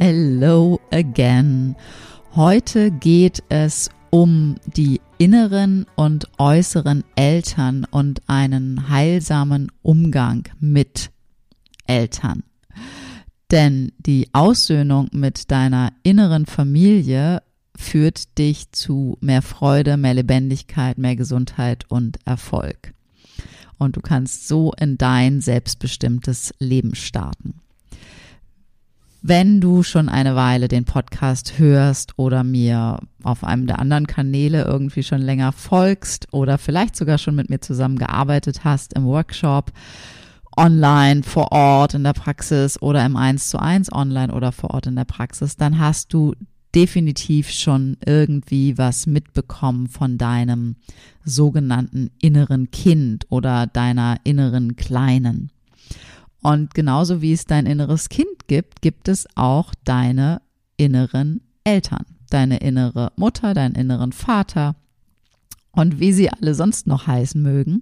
Hello again. Heute geht es um die inneren und äußeren Eltern und einen heilsamen Umgang mit Eltern. Denn die Aussöhnung mit deiner inneren Familie führt dich zu mehr Freude, mehr Lebendigkeit, mehr Gesundheit und Erfolg. Und du kannst so in dein selbstbestimmtes Leben starten. Wenn du schon eine Weile den Podcast hörst oder mir auf einem der anderen Kanäle irgendwie schon länger folgst oder vielleicht sogar schon mit mir zusammengearbeitet hast im Workshop, online, vor Ort, in der Praxis oder im 1 zu 1 online oder vor Ort in der Praxis, dann hast du definitiv schon irgendwie was mitbekommen von deinem sogenannten inneren Kind oder deiner inneren Kleinen. Und genauso wie es dein inneres Kind gibt, gibt es auch deine inneren Eltern, deine innere Mutter, deinen inneren Vater und wie sie alle sonst noch heißen mögen.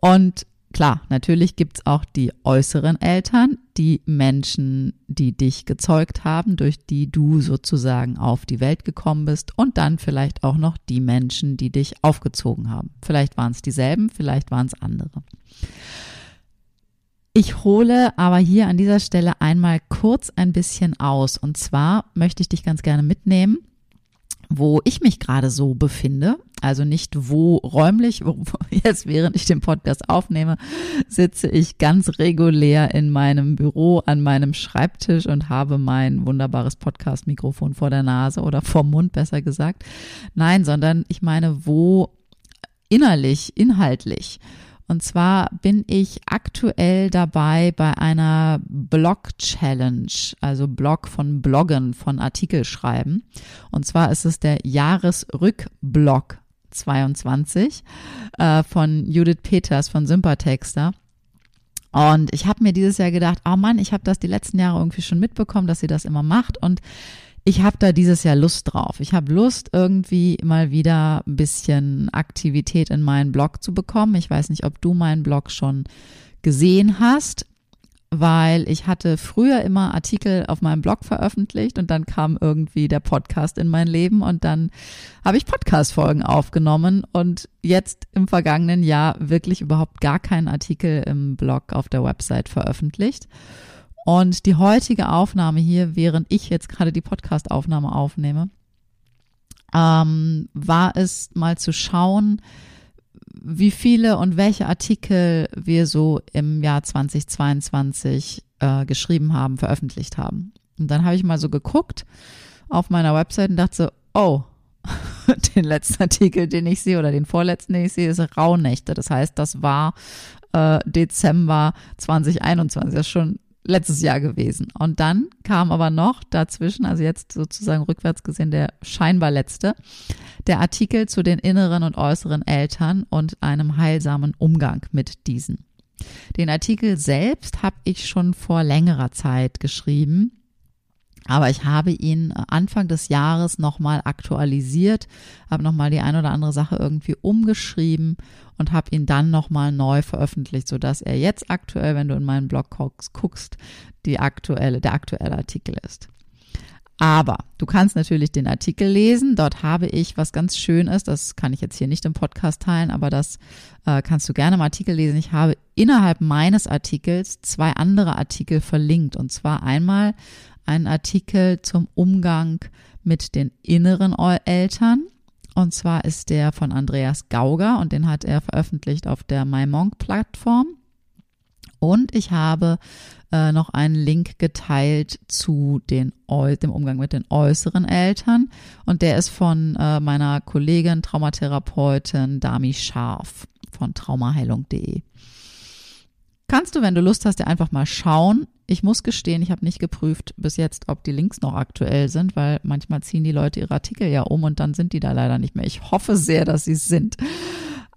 Und klar, natürlich gibt's auch die äußeren Eltern, die Menschen, die dich gezeugt haben, durch die du sozusagen auf die Welt gekommen bist und dann vielleicht auch noch die Menschen, die dich aufgezogen haben. Vielleicht waren es dieselben, vielleicht waren es andere. Ich hole aber hier an dieser Stelle einmal kurz ein bisschen aus. Und zwar möchte ich dich ganz gerne mitnehmen, wo ich mich gerade so befinde. Also nicht wo räumlich, jetzt während ich den Podcast aufnehme, sitze ich ganz regulär in meinem Büro an meinem Schreibtisch und habe mein wunderbares Podcast-Mikrofon vor der Nase oder vorm Mund besser gesagt. Nein, sondern ich meine, wo innerlich, inhaltlich. Und zwar bin ich aktuell dabei bei einer Blog-Challenge, also Blog von Bloggen, von Artikel schreiben. Und zwar ist es der Jahresrückblog 22 äh, von Judith Peters von Sympathexter. Und ich habe mir dieses Jahr gedacht, oh Mann, ich habe das die letzten Jahre irgendwie schon mitbekommen, dass sie das immer macht. Und ich habe da dieses Jahr Lust drauf. Ich habe Lust, irgendwie mal wieder ein bisschen Aktivität in meinen Blog zu bekommen. Ich weiß nicht, ob du meinen Blog schon gesehen hast, weil ich hatte früher immer Artikel auf meinem Blog veröffentlicht und dann kam irgendwie der Podcast in mein Leben und dann habe ich Podcast-Folgen aufgenommen und jetzt im vergangenen Jahr wirklich überhaupt gar keinen Artikel im Blog auf der Website veröffentlicht. Und die heutige Aufnahme hier, während ich jetzt gerade die Podcast-Aufnahme aufnehme, ähm, war es mal zu schauen, wie viele und welche Artikel wir so im Jahr 2022 äh, geschrieben haben, veröffentlicht haben. Und dann habe ich mal so geguckt auf meiner Website und dachte so, oh, den letzten Artikel, den ich sehe oder den vorletzten, den ich sehe, ist Rauhnächte. Das heißt, das war äh, Dezember 2021. Das ist schon letztes Jahr gewesen. Und dann kam aber noch dazwischen, also jetzt sozusagen rückwärts gesehen, der scheinbar letzte, der Artikel zu den inneren und äußeren Eltern und einem heilsamen Umgang mit diesen. Den Artikel selbst habe ich schon vor längerer Zeit geschrieben aber ich habe ihn äh, Anfang des Jahres nochmal aktualisiert, habe nochmal die ein oder andere Sache irgendwie umgeschrieben und habe ihn dann nochmal neu veröffentlicht, sodass er jetzt aktuell, wenn du in meinen Blog guckst, die aktuelle, der aktuelle Artikel ist. Aber du kannst natürlich den Artikel lesen. Dort habe ich was ganz schön ist. Das kann ich jetzt hier nicht im Podcast teilen, aber das äh, kannst du gerne im Artikel lesen. Ich habe innerhalb meines Artikels zwei andere Artikel verlinkt. Und zwar einmal einen Artikel zum Umgang mit den inneren Eltern. Und zwar ist der von Andreas Gauger und den hat er veröffentlicht auf der MyMonk-Plattform. Und ich habe äh, noch einen Link geteilt zu den, dem Umgang mit den äußeren Eltern. Und der ist von äh, meiner Kollegin, Traumatherapeutin Dami Scharf von traumaheilung.de. Kannst du, wenn du Lust hast, dir einfach mal schauen. Ich muss gestehen, ich habe nicht geprüft bis jetzt, ob die Links noch aktuell sind, weil manchmal ziehen die Leute ihre Artikel ja um und dann sind die da leider nicht mehr. Ich hoffe sehr, dass sie es sind.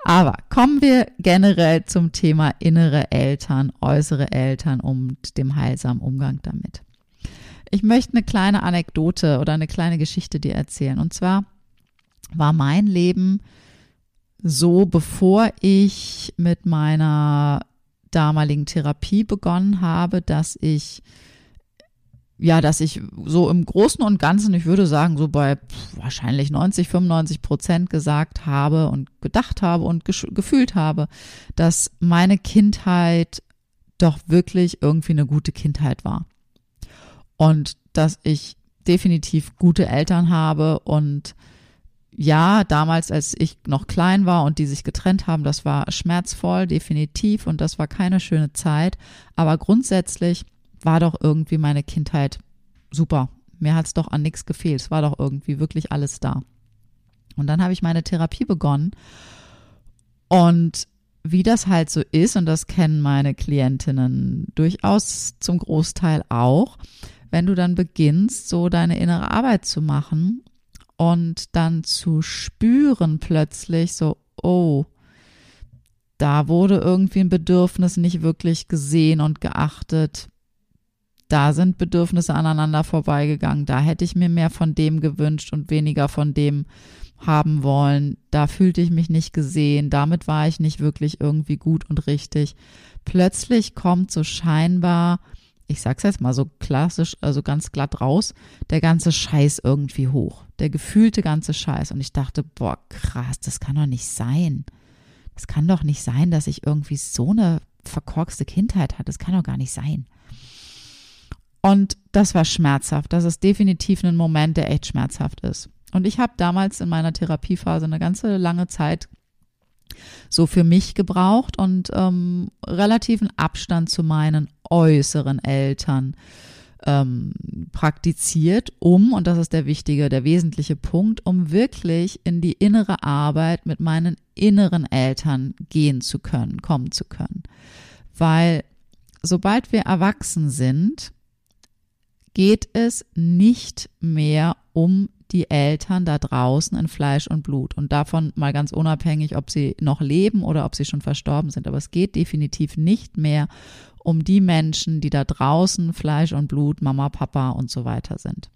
Aber kommen wir generell zum Thema innere Eltern, äußere Eltern und dem heilsamen Umgang damit. Ich möchte eine kleine Anekdote oder eine kleine Geschichte dir erzählen. Und zwar war mein Leben so, bevor ich mit meiner damaligen Therapie begonnen habe, dass ich ja, dass ich so im Großen und Ganzen, ich würde sagen, so bei wahrscheinlich 90, 95 Prozent gesagt habe und gedacht habe und gefühlt habe, dass meine Kindheit doch wirklich irgendwie eine gute Kindheit war. Und dass ich definitiv gute Eltern habe und ja, damals, als ich noch klein war und die sich getrennt haben, das war schmerzvoll, definitiv, und das war keine schöne Zeit. Aber grundsätzlich war doch irgendwie meine Kindheit super. Mir hat es doch an nichts gefehlt. Es war doch irgendwie wirklich alles da. Und dann habe ich meine Therapie begonnen. Und wie das halt so ist, und das kennen meine Klientinnen durchaus zum Großteil auch, wenn du dann beginnst, so deine innere Arbeit zu machen und dann zu spüren plötzlich so, oh, da wurde irgendwie ein Bedürfnis nicht wirklich gesehen und geachtet. Da sind Bedürfnisse aneinander vorbeigegangen, da hätte ich mir mehr von dem gewünscht und weniger von dem haben wollen, da fühlte ich mich nicht gesehen, damit war ich nicht wirklich irgendwie gut und richtig. Plötzlich kommt so scheinbar, ich sag's jetzt mal so klassisch, also ganz glatt raus, der ganze Scheiß irgendwie hoch. Der gefühlte ganze Scheiß. Und ich dachte, boah, krass, das kann doch nicht sein. Das kann doch nicht sein, dass ich irgendwie so eine verkorkste Kindheit hatte. Das kann doch gar nicht sein. Und das war schmerzhaft. Das ist definitiv ein Moment, der echt schmerzhaft ist. Und ich habe damals in meiner Therapiephase eine ganze lange Zeit so für mich gebraucht und ähm, relativen Abstand zu meinen äußeren Eltern ähm, praktiziert, um, und das ist der wichtige, der wesentliche Punkt, um wirklich in die innere Arbeit mit meinen inneren Eltern gehen zu können, kommen zu können. Weil sobald wir erwachsen sind, geht es nicht mehr um die Eltern da draußen in Fleisch und Blut. Und davon mal ganz unabhängig, ob sie noch leben oder ob sie schon verstorben sind. Aber es geht definitiv nicht mehr um die Menschen, die da draußen Fleisch und Blut, Mama, Papa und so weiter sind.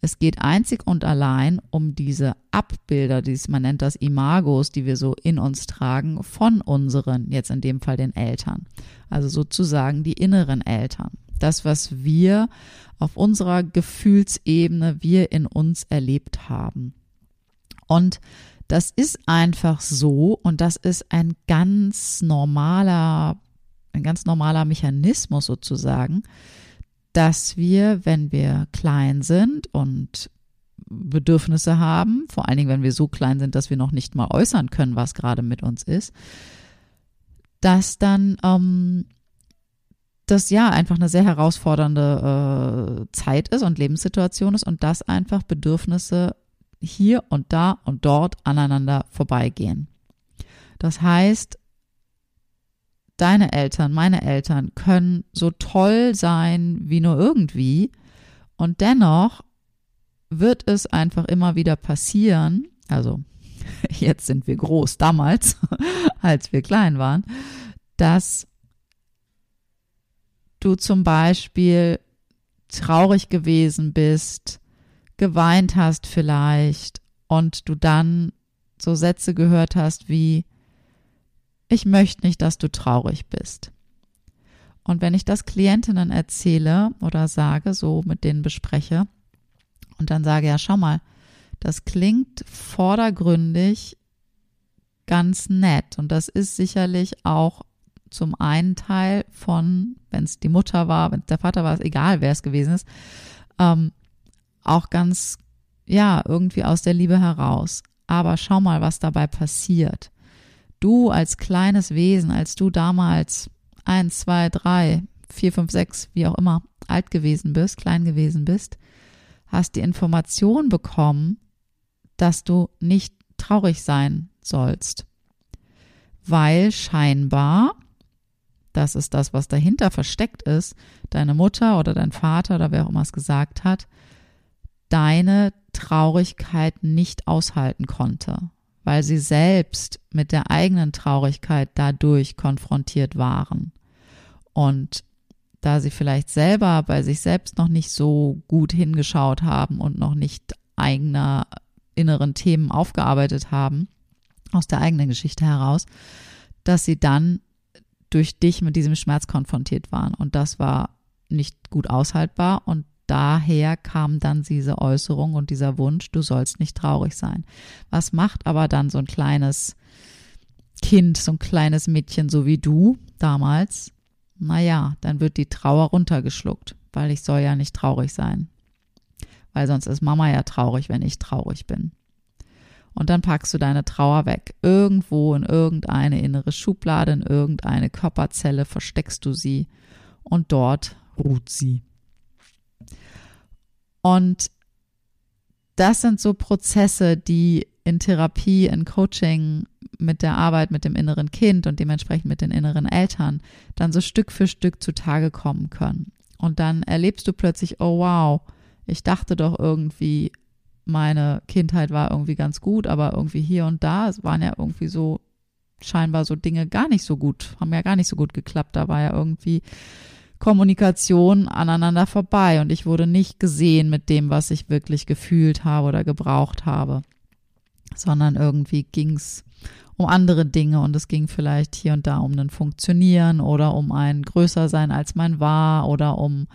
Es geht einzig und allein um diese Abbilder, dies, man nennt das Imagos, die wir so in uns tragen, von unseren, jetzt in dem Fall den Eltern. Also sozusagen die inneren Eltern das, was wir auf unserer Gefühlsebene, wir in uns erlebt haben. Und das ist einfach so und das ist ein ganz normaler, ein ganz normaler Mechanismus sozusagen, dass wir, wenn wir klein sind und Bedürfnisse haben, vor allen Dingen, wenn wir so klein sind, dass wir noch nicht mal äußern können, was gerade mit uns ist, dass dann ähm, das ja einfach eine sehr herausfordernde äh, Zeit ist und Lebenssituation ist und dass einfach Bedürfnisse hier und da und dort aneinander vorbeigehen. Das heißt, deine Eltern, meine Eltern können so toll sein wie nur irgendwie und dennoch wird es einfach immer wieder passieren, also jetzt sind wir groß, damals, als wir klein waren, dass du zum Beispiel traurig gewesen bist, geweint hast vielleicht und du dann so Sätze gehört hast wie, ich möchte nicht, dass du traurig bist. Und wenn ich das Klientinnen erzähle oder sage, so mit denen bespreche und dann sage, ja, schau mal, das klingt vordergründig ganz nett und das ist sicherlich auch zum einen Teil von, wenn es die Mutter war, wenn es der Vater war, egal, wer es gewesen ist, ähm, auch ganz, ja, irgendwie aus der Liebe heraus. Aber schau mal, was dabei passiert. Du als kleines Wesen, als du damals eins, zwei, drei, vier, fünf, sechs, wie auch immer, alt gewesen bist, klein gewesen bist, hast die Information bekommen, dass du nicht traurig sein sollst. Weil scheinbar, das ist das, was dahinter versteckt ist, deine Mutter oder dein Vater oder wer auch immer es gesagt hat, deine Traurigkeit nicht aushalten konnte, weil sie selbst mit der eigenen Traurigkeit dadurch konfrontiert waren. Und da sie vielleicht selber bei sich selbst noch nicht so gut hingeschaut haben und noch nicht eigener inneren Themen aufgearbeitet haben, aus der eigenen Geschichte heraus, dass sie dann durch dich mit diesem Schmerz konfrontiert waren. Und das war nicht gut aushaltbar und daher kam dann diese Äußerung und dieser Wunsch, du sollst nicht traurig sein. Was macht aber dann so ein kleines Kind, so ein kleines Mädchen, so wie du damals? Naja, dann wird die Trauer runtergeschluckt, weil ich soll ja nicht traurig sein weil sonst ist Mama ja traurig, wenn ich traurig bin. Und dann packst du deine Trauer weg. Irgendwo in irgendeine innere Schublade, in irgendeine Körperzelle versteckst du sie und dort ruht sie. Und das sind so Prozesse, die in Therapie, in Coaching, mit der Arbeit mit dem inneren Kind und dementsprechend mit den inneren Eltern dann so Stück für Stück zutage kommen können. Und dann erlebst du plötzlich, oh wow, ich dachte doch irgendwie, meine Kindheit war irgendwie ganz gut, aber irgendwie hier und da, es waren ja irgendwie so scheinbar so Dinge gar nicht so gut, haben ja gar nicht so gut geklappt. Da war ja irgendwie Kommunikation aneinander vorbei und ich wurde nicht gesehen mit dem, was ich wirklich gefühlt habe oder gebraucht habe, sondern irgendwie ging es um andere Dinge und es ging vielleicht hier und da um ein Funktionieren oder um ein größer sein als man war oder um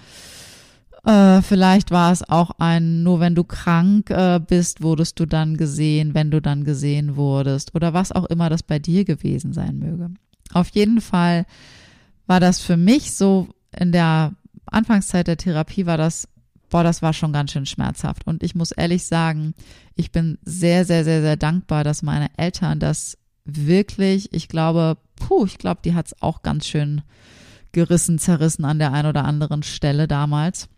äh, vielleicht war es auch ein, nur wenn du krank äh, bist, wurdest du dann gesehen, wenn du dann gesehen wurdest oder was auch immer das bei dir gewesen sein möge. Auf jeden Fall war das für mich so in der Anfangszeit der Therapie war das, boah, das war schon ganz schön schmerzhaft. Und ich muss ehrlich sagen, ich bin sehr, sehr, sehr, sehr dankbar, dass meine Eltern das wirklich, ich glaube, puh, ich glaube, die hat es auch ganz schön gerissen, zerrissen an der einen oder anderen Stelle damals.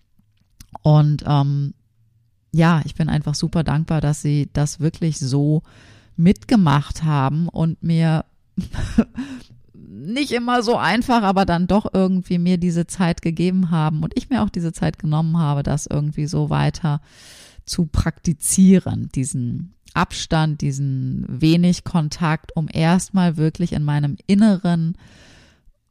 Und ähm, ja, ich bin einfach super dankbar, dass sie das wirklich so mitgemacht haben und mir nicht immer so einfach, aber dann doch irgendwie mir diese Zeit gegeben haben und ich mir auch diese Zeit genommen habe, das irgendwie so weiter zu praktizieren, diesen Abstand, diesen wenig Kontakt, um erstmal wirklich in meinem Inneren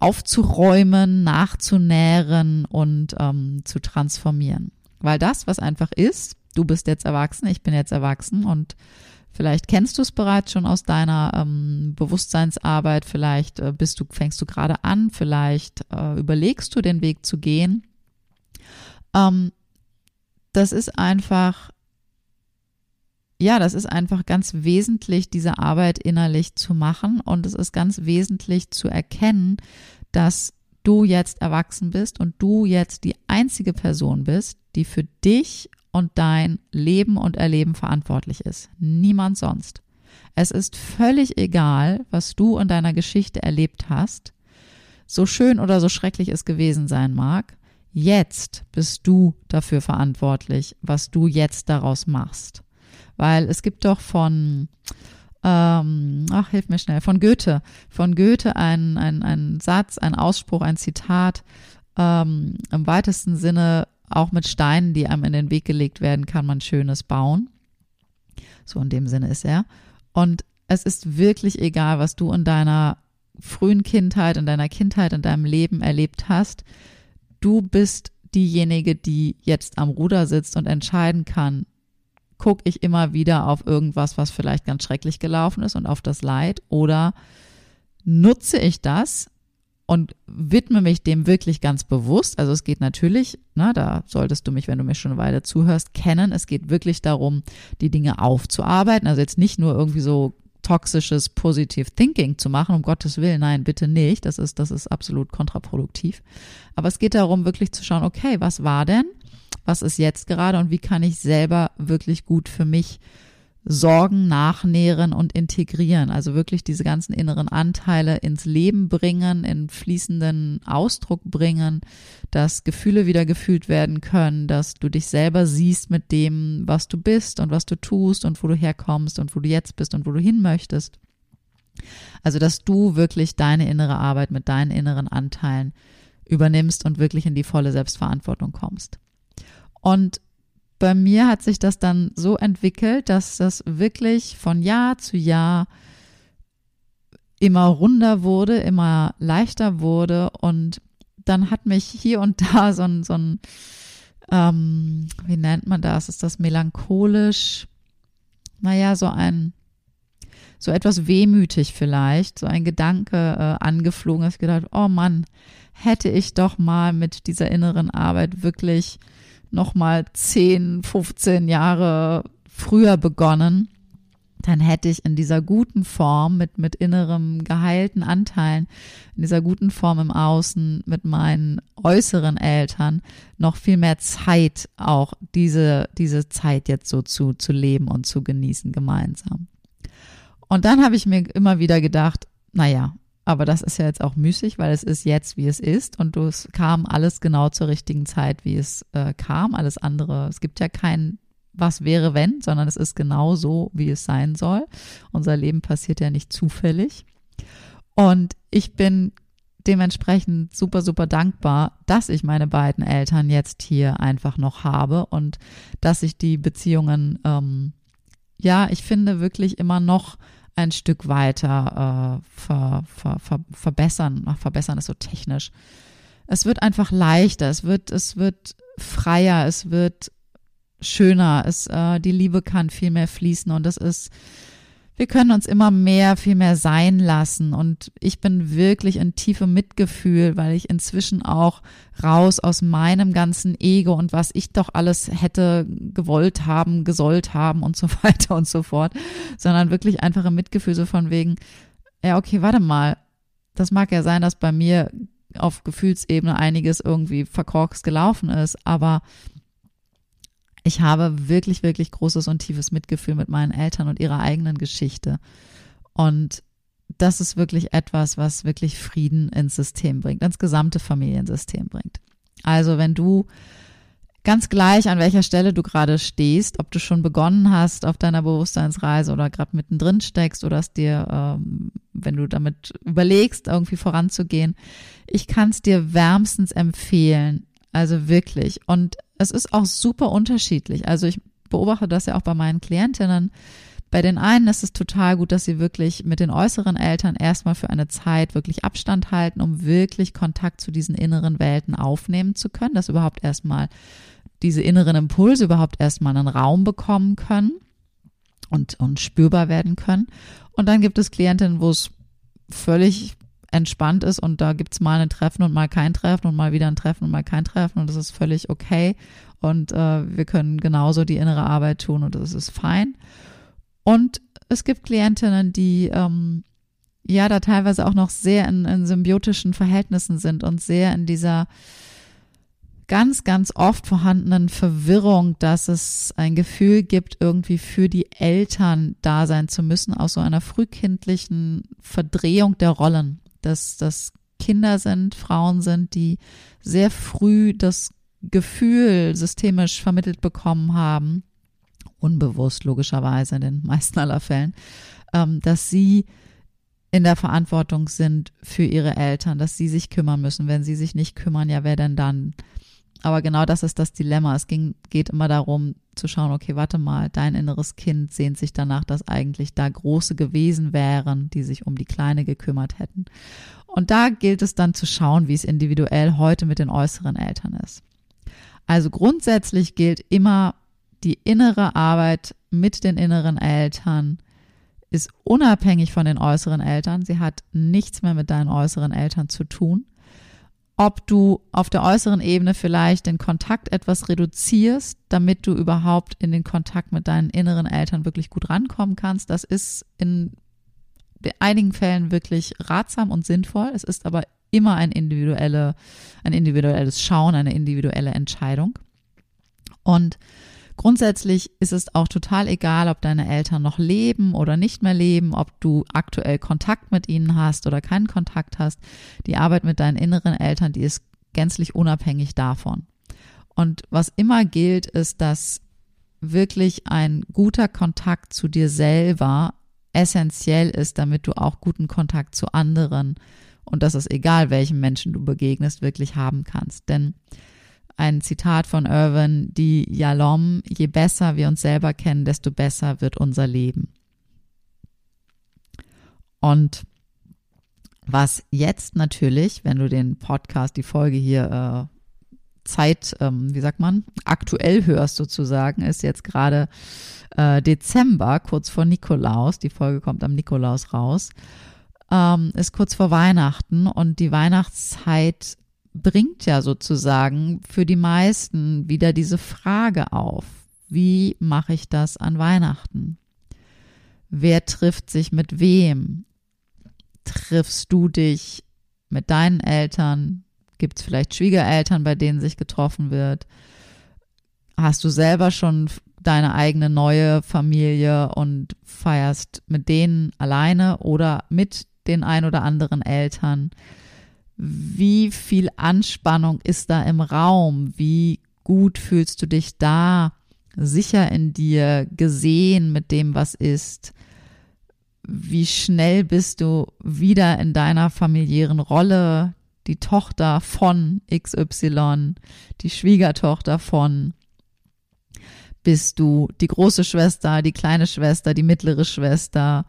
aufzuräumen, nachzunähren und ähm, zu transformieren. Weil das, was einfach ist, du bist jetzt erwachsen, ich bin jetzt erwachsen und vielleicht kennst du es bereits schon aus deiner ähm, Bewusstseinsarbeit, vielleicht äh, bist du, fängst du gerade an, vielleicht äh, überlegst du den Weg zu gehen. Ähm, das ist einfach ja, das ist einfach ganz wesentlich, diese Arbeit innerlich zu machen und es ist ganz wesentlich zu erkennen, dass du jetzt erwachsen bist und du jetzt die einzige Person bist, die für dich und dein Leben und Erleben verantwortlich ist. Niemand sonst. Es ist völlig egal, was du in deiner Geschichte erlebt hast, so schön oder so schrecklich es gewesen sein mag. Jetzt bist du dafür verantwortlich, was du jetzt daraus machst. Weil es gibt doch von, ähm, ach, hilf mir schnell, von Goethe, von Goethe ein, ein, ein Satz, ein Ausspruch, ein Zitat, ähm, im weitesten Sinne auch mit Steinen, die einem in den Weg gelegt werden, kann man Schönes bauen. So in dem Sinne ist er. Und es ist wirklich egal, was du in deiner frühen Kindheit, in deiner Kindheit, in deinem Leben erlebt hast. Du bist diejenige, die jetzt am Ruder sitzt und entscheiden kann, gucke ich immer wieder auf irgendwas, was vielleicht ganz schrecklich gelaufen ist und auf das Leid oder nutze ich das und widme mich dem wirklich ganz bewusst. Also es geht natürlich, na, da solltest du mich, wenn du mir schon eine Weile zuhörst, kennen. Es geht wirklich darum, die Dinge aufzuarbeiten. Also jetzt nicht nur irgendwie so toxisches Positive Thinking zu machen, um Gottes Willen, nein, bitte nicht, das ist, das ist absolut kontraproduktiv. Aber es geht darum, wirklich zu schauen, okay, was war denn? Was ist jetzt gerade und wie kann ich selber wirklich gut für mich Sorgen nachnähren und integrieren. Also wirklich diese ganzen inneren Anteile ins Leben bringen, in fließenden Ausdruck bringen, dass Gefühle wieder gefühlt werden können, dass du dich selber siehst mit dem, was du bist und was du tust und wo du herkommst und wo du jetzt bist und wo du hin möchtest. Also, dass du wirklich deine innere Arbeit mit deinen inneren Anteilen übernimmst und wirklich in die volle Selbstverantwortung kommst. Und bei mir hat sich das dann so entwickelt, dass das wirklich von Jahr zu Jahr immer runder wurde, immer leichter wurde und dann hat mich hier und da so ein, so ein ähm, wie nennt man das? Ist das melancholisch? Naja, so ein, so etwas wehmütig vielleicht, so ein Gedanke äh, angeflogen, dass ich gedacht, oh Mann, hätte ich doch mal mit dieser inneren Arbeit wirklich nochmal 10, 15 Jahre früher begonnen, dann hätte ich in dieser guten Form mit, mit innerem geheilten Anteilen, in dieser guten Form im Außen mit meinen äußeren Eltern noch viel mehr Zeit auch diese, diese Zeit jetzt so zu, zu leben und zu genießen gemeinsam. Und dann habe ich mir immer wieder gedacht, naja, aber das ist ja jetzt auch müßig, weil es ist jetzt, wie es ist. Und es kam alles genau zur richtigen Zeit, wie es äh, kam. Alles andere, es gibt ja kein was wäre wenn, sondern es ist genau so, wie es sein soll. Unser Leben passiert ja nicht zufällig. Und ich bin dementsprechend super, super dankbar, dass ich meine beiden Eltern jetzt hier einfach noch habe und dass ich die Beziehungen, ähm, ja, ich finde wirklich immer noch ein Stück weiter äh, ver, ver, ver, verbessern. Ach, verbessern ist so technisch. Es wird einfach leichter, es wird, es wird freier, es wird schöner, es, äh, die Liebe kann viel mehr fließen und das ist wir können uns immer mehr, viel mehr sein lassen. Und ich bin wirklich in tiefem Mitgefühl, weil ich inzwischen auch raus aus meinem ganzen Ego und was ich doch alles hätte gewollt haben, gesollt haben und so weiter und so fort, sondern wirklich einfach im Mitgefühl so von wegen, ja, okay, warte mal. Das mag ja sein, dass bei mir auf Gefühlsebene einiges irgendwie verkorkst gelaufen ist, aber ich habe wirklich, wirklich großes und tiefes Mitgefühl mit meinen Eltern und ihrer eigenen Geschichte. Und das ist wirklich etwas, was wirklich Frieden ins System bringt, ins gesamte Familiensystem bringt. Also wenn du ganz gleich an welcher Stelle du gerade stehst, ob du schon begonnen hast auf deiner Bewusstseinsreise oder gerade mittendrin steckst oder es dir, ähm, wenn du damit überlegst, irgendwie voranzugehen, ich kann es dir wärmstens empfehlen. Also wirklich. Und es ist auch super unterschiedlich. Also ich beobachte das ja auch bei meinen Klientinnen. Bei den einen ist es total gut, dass sie wirklich mit den äußeren Eltern erstmal für eine Zeit wirklich Abstand halten, um wirklich Kontakt zu diesen inneren Welten aufnehmen zu können, dass überhaupt erstmal diese inneren Impulse überhaupt erstmal einen Raum bekommen können und, und spürbar werden können. Und dann gibt es Klientinnen, wo es völlig entspannt ist und da gibt's mal ein Treffen und mal kein Treffen und mal wieder ein Treffen und mal kein Treffen und das ist völlig okay und äh, wir können genauso die innere Arbeit tun und das ist fein. Und es gibt Klientinnen, die ähm, ja da teilweise auch noch sehr in, in symbiotischen Verhältnissen sind und sehr in dieser ganz, ganz oft vorhandenen Verwirrung, dass es ein Gefühl gibt, irgendwie für die Eltern da sein zu müssen, aus so einer frühkindlichen Verdrehung der Rollen dass das Kinder sind, Frauen sind, die sehr früh das Gefühl systemisch vermittelt bekommen haben, unbewusst logischerweise in den meisten aller Fällen, ähm, dass sie in der Verantwortung sind für ihre Eltern, dass sie sich kümmern müssen. Wenn sie sich nicht kümmern, ja, wer denn dann? Aber genau das ist das Dilemma. Es ging, geht immer darum zu schauen, okay, warte mal, dein inneres Kind sehnt sich danach, dass eigentlich da große gewesen wären, die sich um die Kleine gekümmert hätten. Und da gilt es dann zu schauen, wie es individuell heute mit den äußeren Eltern ist. Also grundsätzlich gilt immer, die innere Arbeit mit den inneren Eltern ist unabhängig von den äußeren Eltern. Sie hat nichts mehr mit deinen äußeren Eltern zu tun ob du auf der äußeren Ebene vielleicht den Kontakt etwas reduzierst, damit du überhaupt in den Kontakt mit deinen inneren Eltern wirklich gut rankommen kannst. Das ist in in einigen Fällen wirklich ratsam und sinnvoll. Es ist aber immer ein, individuelle, ein individuelles Schauen, eine individuelle Entscheidung. Und grundsätzlich ist es auch total egal, ob deine Eltern noch leben oder nicht mehr leben, ob du aktuell Kontakt mit ihnen hast oder keinen Kontakt hast. Die Arbeit mit deinen inneren Eltern, die ist gänzlich unabhängig davon. Und was immer gilt, ist, dass wirklich ein guter Kontakt zu dir selber essentiell ist, damit du auch guten Kontakt zu anderen und das ist egal, welchem Menschen du begegnest, wirklich haben kannst. Denn ein Zitat von Irwin, die Yalom, je besser wir uns selber kennen, desto besser wird unser Leben. Und was jetzt natürlich, wenn du den Podcast, die Folge hier äh, Zeit, ähm, wie sagt man, aktuell hörst sozusagen, ist jetzt gerade äh, Dezember, kurz vor Nikolaus. Die Folge kommt am Nikolaus raus. Ähm, ist kurz vor Weihnachten und die Weihnachtszeit bringt ja sozusagen für die meisten wieder diese Frage auf. Wie mache ich das an Weihnachten? Wer trifft sich mit wem? Triffst du dich mit deinen Eltern? Gibt es vielleicht Schwiegereltern, bei denen sich getroffen wird? Hast du selber schon deine eigene neue Familie und feierst mit denen alleine oder mit den ein oder anderen Eltern? Wie viel Anspannung ist da im Raum? Wie gut fühlst du dich da sicher in dir, gesehen mit dem, was ist? Wie schnell bist du wieder in deiner familiären Rolle? die Tochter von XY, die Schwiegertochter von, bist du die große Schwester, die kleine Schwester, die mittlere Schwester,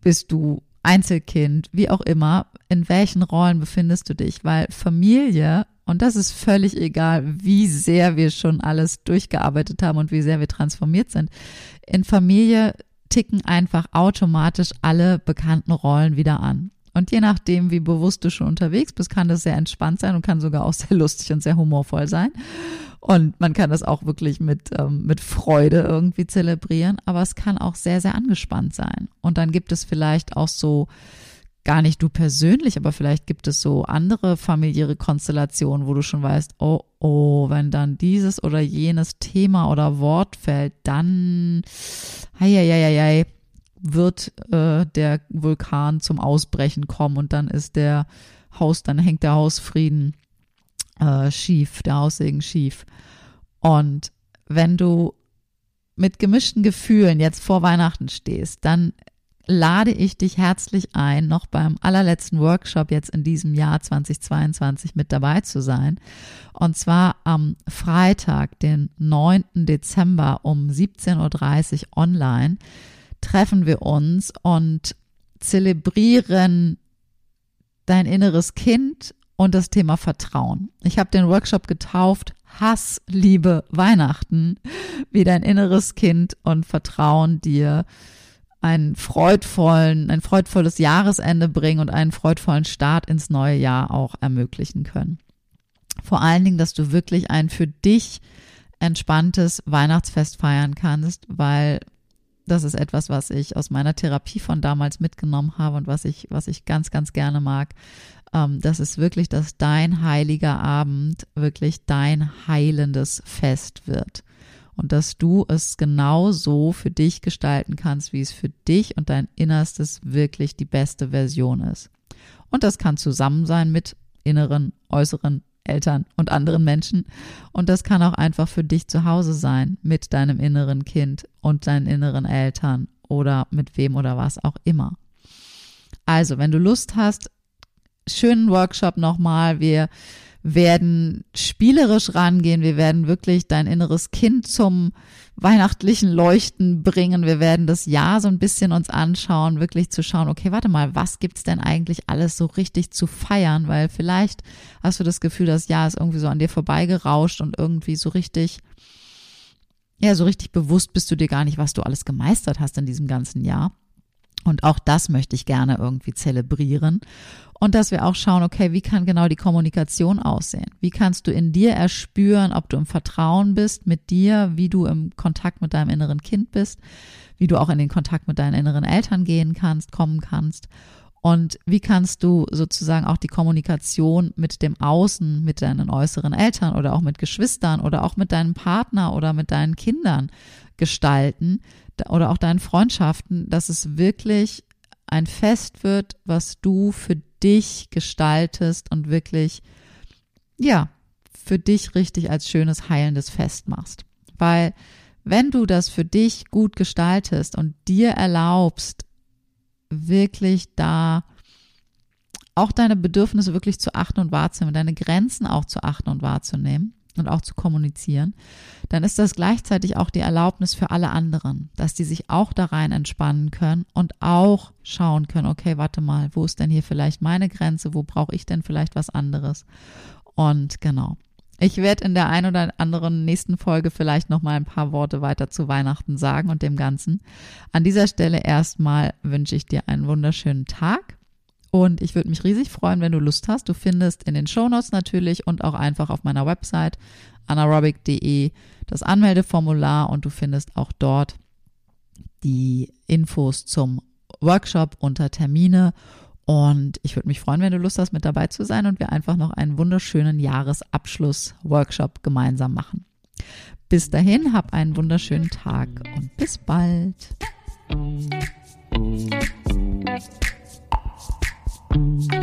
bist du Einzelkind, wie auch immer, in welchen Rollen befindest du dich? Weil Familie, und das ist völlig egal, wie sehr wir schon alles durchgearbeitet haben und wie sehr wir transformiert sind, in Familie ticken einfach automatisch alle bekannten Rollen wieder an. Und je nachdem, wie bewusst du schon unterwegs bist, kann das sehr entspannt sein und kann sogar auch sehr lustig und sehr humorvoll sein. Und man kann das auch wirklich mit, ähm, mit Freude irgendwie zelebrieren, aber es kann auch sehr, sehr angespannt sein. Und dann gibt es vielleicht auch so, gar nicht du persönlich, aber vielleicht gibt es so andere familiäre Konstellationen, wo du schon weißt, oh, oh, wenn dann dieses oder jenes Thema oder Wort fällt, dann, hei, hei, hei, hei, wird äh, der Vulkan zum Ausbrechen kommen und dann ist der Haus, dann hängt der Hausfrieden äh, schief, der Haussegen schief. Und wenn du mit gemischten Gefühlen jetzt vor Weihnachten stehst, dann lade ich dich herzlich ein, noch beim allerletzten Workshop jetzt in diesem Jahr 2022 mit dabei zu sein. Und zwar am Freitag, den 9. Dezember um 17.30 Uhr online treffen wir uns und zelebrieren dein inneres Kind und das Thema Vertrauen. Ich habe den Workshop getauft Hass, Liebe, Weihnachten, wie dein inneres Kind und Vertrauen dir einen freudvollen, ein freudvolles Jahresende bringen und einen freudvollen Start ins neue Jahr auch ermöglichen können. Vor allen Dingen, dass du wirklich ein für dich entspanntes Weihnachtsfest feiern kannst, weil das ist etwas, was ich aus meiner Therapie von damals mitgenommen habe und was ich, was ich ganz, ganz gerne mag. Ähm, das ist wirklich, dass dein heiliger Abend wirklich dein heilendes Fest wird. Und dass du es genau so für dich gestalten kannst, wie es für dich und dein Innerstes wirklich die beste Version ist. Und das kann zusammen sein mit inneren, äußeren Eltern und anderen Menschen. Und das kann auch einfach für dich zu Hause sein, mit deinem inneren Kind und deinen inneren Eltern oder mit wem oder was auch immer. Also, wenn du Lust hast, schönen Workshop nochmal. Wir werden spielerisch rangehen. Wir werden wirklich dein inneres Kind zum weihnachtlichen Leuchten bringen. Wir werden das Jahr so ein bisschen uns anschauen, wirklich zu schauen, okay, warte mal, was gibt's denn eigentlich alles so richtig zu feiern? Weil vielleicht hast du das Gefühl, das Jahr ist irgendwie so an dir vorbeigerauscht und irgendwie so richtig, ja, so richtig bewusst bist du dir gar nicht, was du alles gemeistert hast in diesem ganzen Jahr. Und auch das möchte ich gerne irgendwie zelebrieren. Und dass wir auch schauen, okay, wie kann genau die Kommunikation aussehen? Wie kannst du in dir erspüren, ob du im Vertrauen bist mit dir, wie du im Kontakt mit deinem inneren Kind bist, wie du auch in den Kontakt mit deinen inneren Eltern gehen kannst, kommen kannst. Und wie kannst du sozusagen auch die Kommunikation mit dem Außen, mit deinen äußeren Eltern oder auch mit Geschwistern oder auch mit deinem Partner oder mit deinen Kindern gestalten oder auch deinen Freundschaften, dass es wirklich ein Fest wird, was du für dich gestaltest und wirklich, ja, für dich richtig als schönes, heilendes Fest machst. Weil wenn du das für dich gut gestaltest und dir erlaubst, wirklich da auch deine Bedürfnisse wirklich zu achten und wahrzunehmen, deine Grenzen auch zu achten und wahrzunehmen, und auch zu kommunizieren, dann ist das gleichzeitig auch die Erlaubnis für alle anderen, dass die sich auch da rein entspannen können und auch schauen können, okay, warte mal, wo ist denn hier vielleicht meine Grenze, wo brauche ich denn vielleicht was anderes? Und genau. Ich werde in der ein oder anderen nächsten Folge vielleicht noch mal ein paar Worte weiter zu Weihnachten sagen und dem Ganzen. An dieser Stelle erstmal wünsche ich dir einen wunderschönen Tag und ich würde mich riesig freuen, wenn du Lust hast. Du findest in den Shownotes natürlich und auch einfach auf meiner Website anaerobic.de das Anmeldeformular und du findest auch dort die Infos zum Workshop unter Termine. Und ich würde mich freuen, wenn du Lust hast, mit dabei zu sein und wir einfach noch einen wunderschönen Jahresabschluss-Workshop gemeinsam machen. Bis dahin, hab einen wunderschönen Tag und bis bald. Thank you.